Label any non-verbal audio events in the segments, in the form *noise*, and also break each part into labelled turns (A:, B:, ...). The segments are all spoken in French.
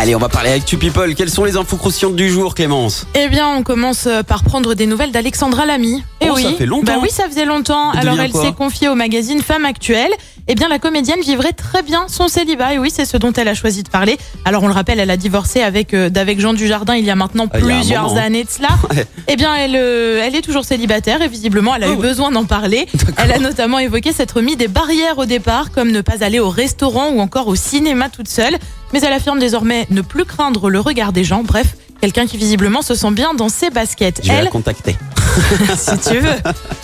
A: Allez, on va parler avec Tu People. Quelles sont les infos croustillantes du jour, Clémence?
B: Eh bien, on commence euh, par prendre des nouvelles d'Alexandra Lamy. Eh
A: Oh,
B: oui.
A: ça fait longtemps.
B: Bah oui, ça faisait longtemps.
A: Elle
B: Alors, elle s'est confiée au magazine Femme Actuelle. Eh bien, la comédienne vivrait très bien son célibat. Et oui, c'est ce dont elle a choisi de parler. Alors, on le rappelle, elle a divorcé avec euh, d'avec Jean Dujardin il y a maintenant
A: Ah, a
B: plusieurs
A: moment, hein.
B: années de cela. *laughs*
A: Ouais.
B: Eh bien, elle, euh, elle est toujours célibataire et visiblement, elle a
A: Oh,
B: eu
A: ouais.
B: besoin d'en parler. *laughs* Elle a notamment évoqué s'être mis des barrières au départ, comme ne pas aller au restaurant ou encore au cinéma toute seule. Mais elle affirme désormais ne plus craindre le regard des gens. Bref, quelqu'un qui visiblement se sent bien dans ses baskets.
A: Je vais
B: Elle,
A: la contacter. *laughs*
B: si tu veux.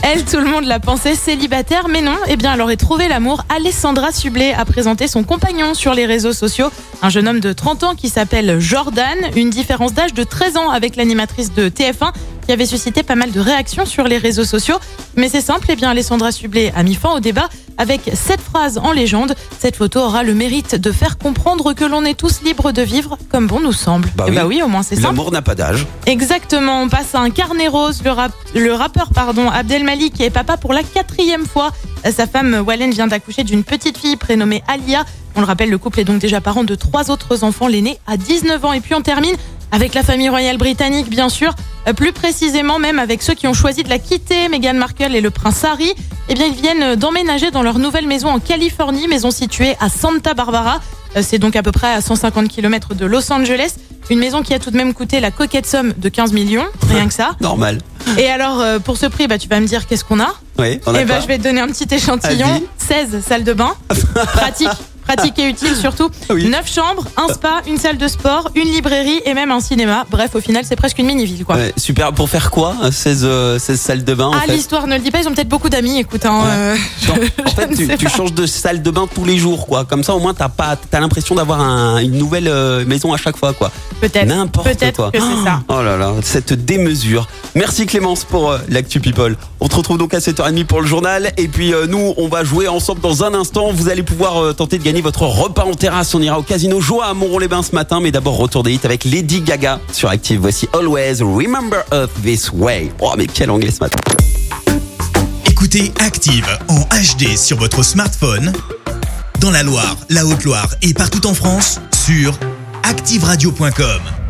B: Elle, tout le monde la pensait célibataire, mais non. Eh bien, elle aurait trouvé l'amour. Alessandra Sublet a présenté son compagnon sur les réseaux sociaux. Un jeune homme de 30 ans qui s'appelle Jordan. Une différence d'âge de 13 ans avec l'animatrice de TF1 qui avait suscité pas mal de réactions sur les réseaux sociaux. Mais c'est simple, eh bien, Alessandra Sublet a mis fin au débat avec cette phrase en légende. Cette photo aura le mérite de faire comprendre que l'on est tous libres de vivre comme bon nous semble.
A: Bah
B: Eh
A: oui.
B: bah oui, au moins c'est simple.
A: L'amour n'a pas d'âge.
B: Exactement, on passe à un carnet rose. Le, rap- le rappeur pardon, Abdel Malik est papa pour la quatrième fois. Sa femme Wallen vient d'accoucher d'une petite fille prénommée Alia. On le rappelle, le couple est donc déjà parent de trois autres enfants. L'aîné a 19 ans. Et puis on termine avec la famille royale britannique, bien sûr. Euh, Plus précisément même avec ceux qui ont choisi de la quitter, Meghan Markle et le prince Harry. Eh bien, ils viennent d'emménager dans leur nouvelle maison en Californie, maison située à Santa Barbara. Euh, C'est donc à peu près à 150 km de Los Angeles. Une maison qui a tout de même coûté la coquette somme de 15 millions, rien que ça. *laughs*
A: Normal.
B: Et alors, euh, pour ce prix, bah, tu vas me dire qu'est-ce qu'on a
A: Oui, on a
B: Eh ben,
A: quoi
B: je vais te donner un petit échantillon.
A: Vas-y.
B: 16 salles de bain. *laughs* Pratique. Pratique et utile surtout.
A: Oui.
B: 9 chambres, un spa, une salle de sport, une librairie et même un cinéma. Bref, au final, c'est presque une mini-ville, quoi.
A: Ouais, super. Pour faire quoi 16, euh, 16 salles de bain
B: ah, l'histoire ne le dit pas, ils ont peut-être beaucoup d'amis, écoute. Hein, euh,
A: Genre, En *laughs*
B: je
A: fait,
B: ne
A: tu,
B: sais
A: tu
B: pas.
A: changes de salle de bain tous les jours, quoi. Comme ça, au moins, t'as pas, t'as l'impression d'avoir un- une nouvelle euh, maison à chaque fois, quoi.
B: Peut-être.
A: N'importe
B: Peut-être
A: quoi.
B: que c'est ça. *gasps*
A: Oh là là, cette démesure. Merci Clémence pour euh, l'actu People. On se retrouve donc à 7h30 pour le journal. Et puis euh, nous, on va jouer ensemble dans un instant. Vous allez pouvoir euh, tenter de gagner votre repas en terrasse. On ira au casino Joie à Montron-les-Bains ce matin. Mais d'abord, retour des hits avec Lady Gaga sur Active. Voici Always Remember Us This Way. Oh, mais quel anglais ce matin.
C: Écoutez Active en HD sur votre smartphone, dans la Loire, la Haute-Loire et partout en France, sur activeradio.com.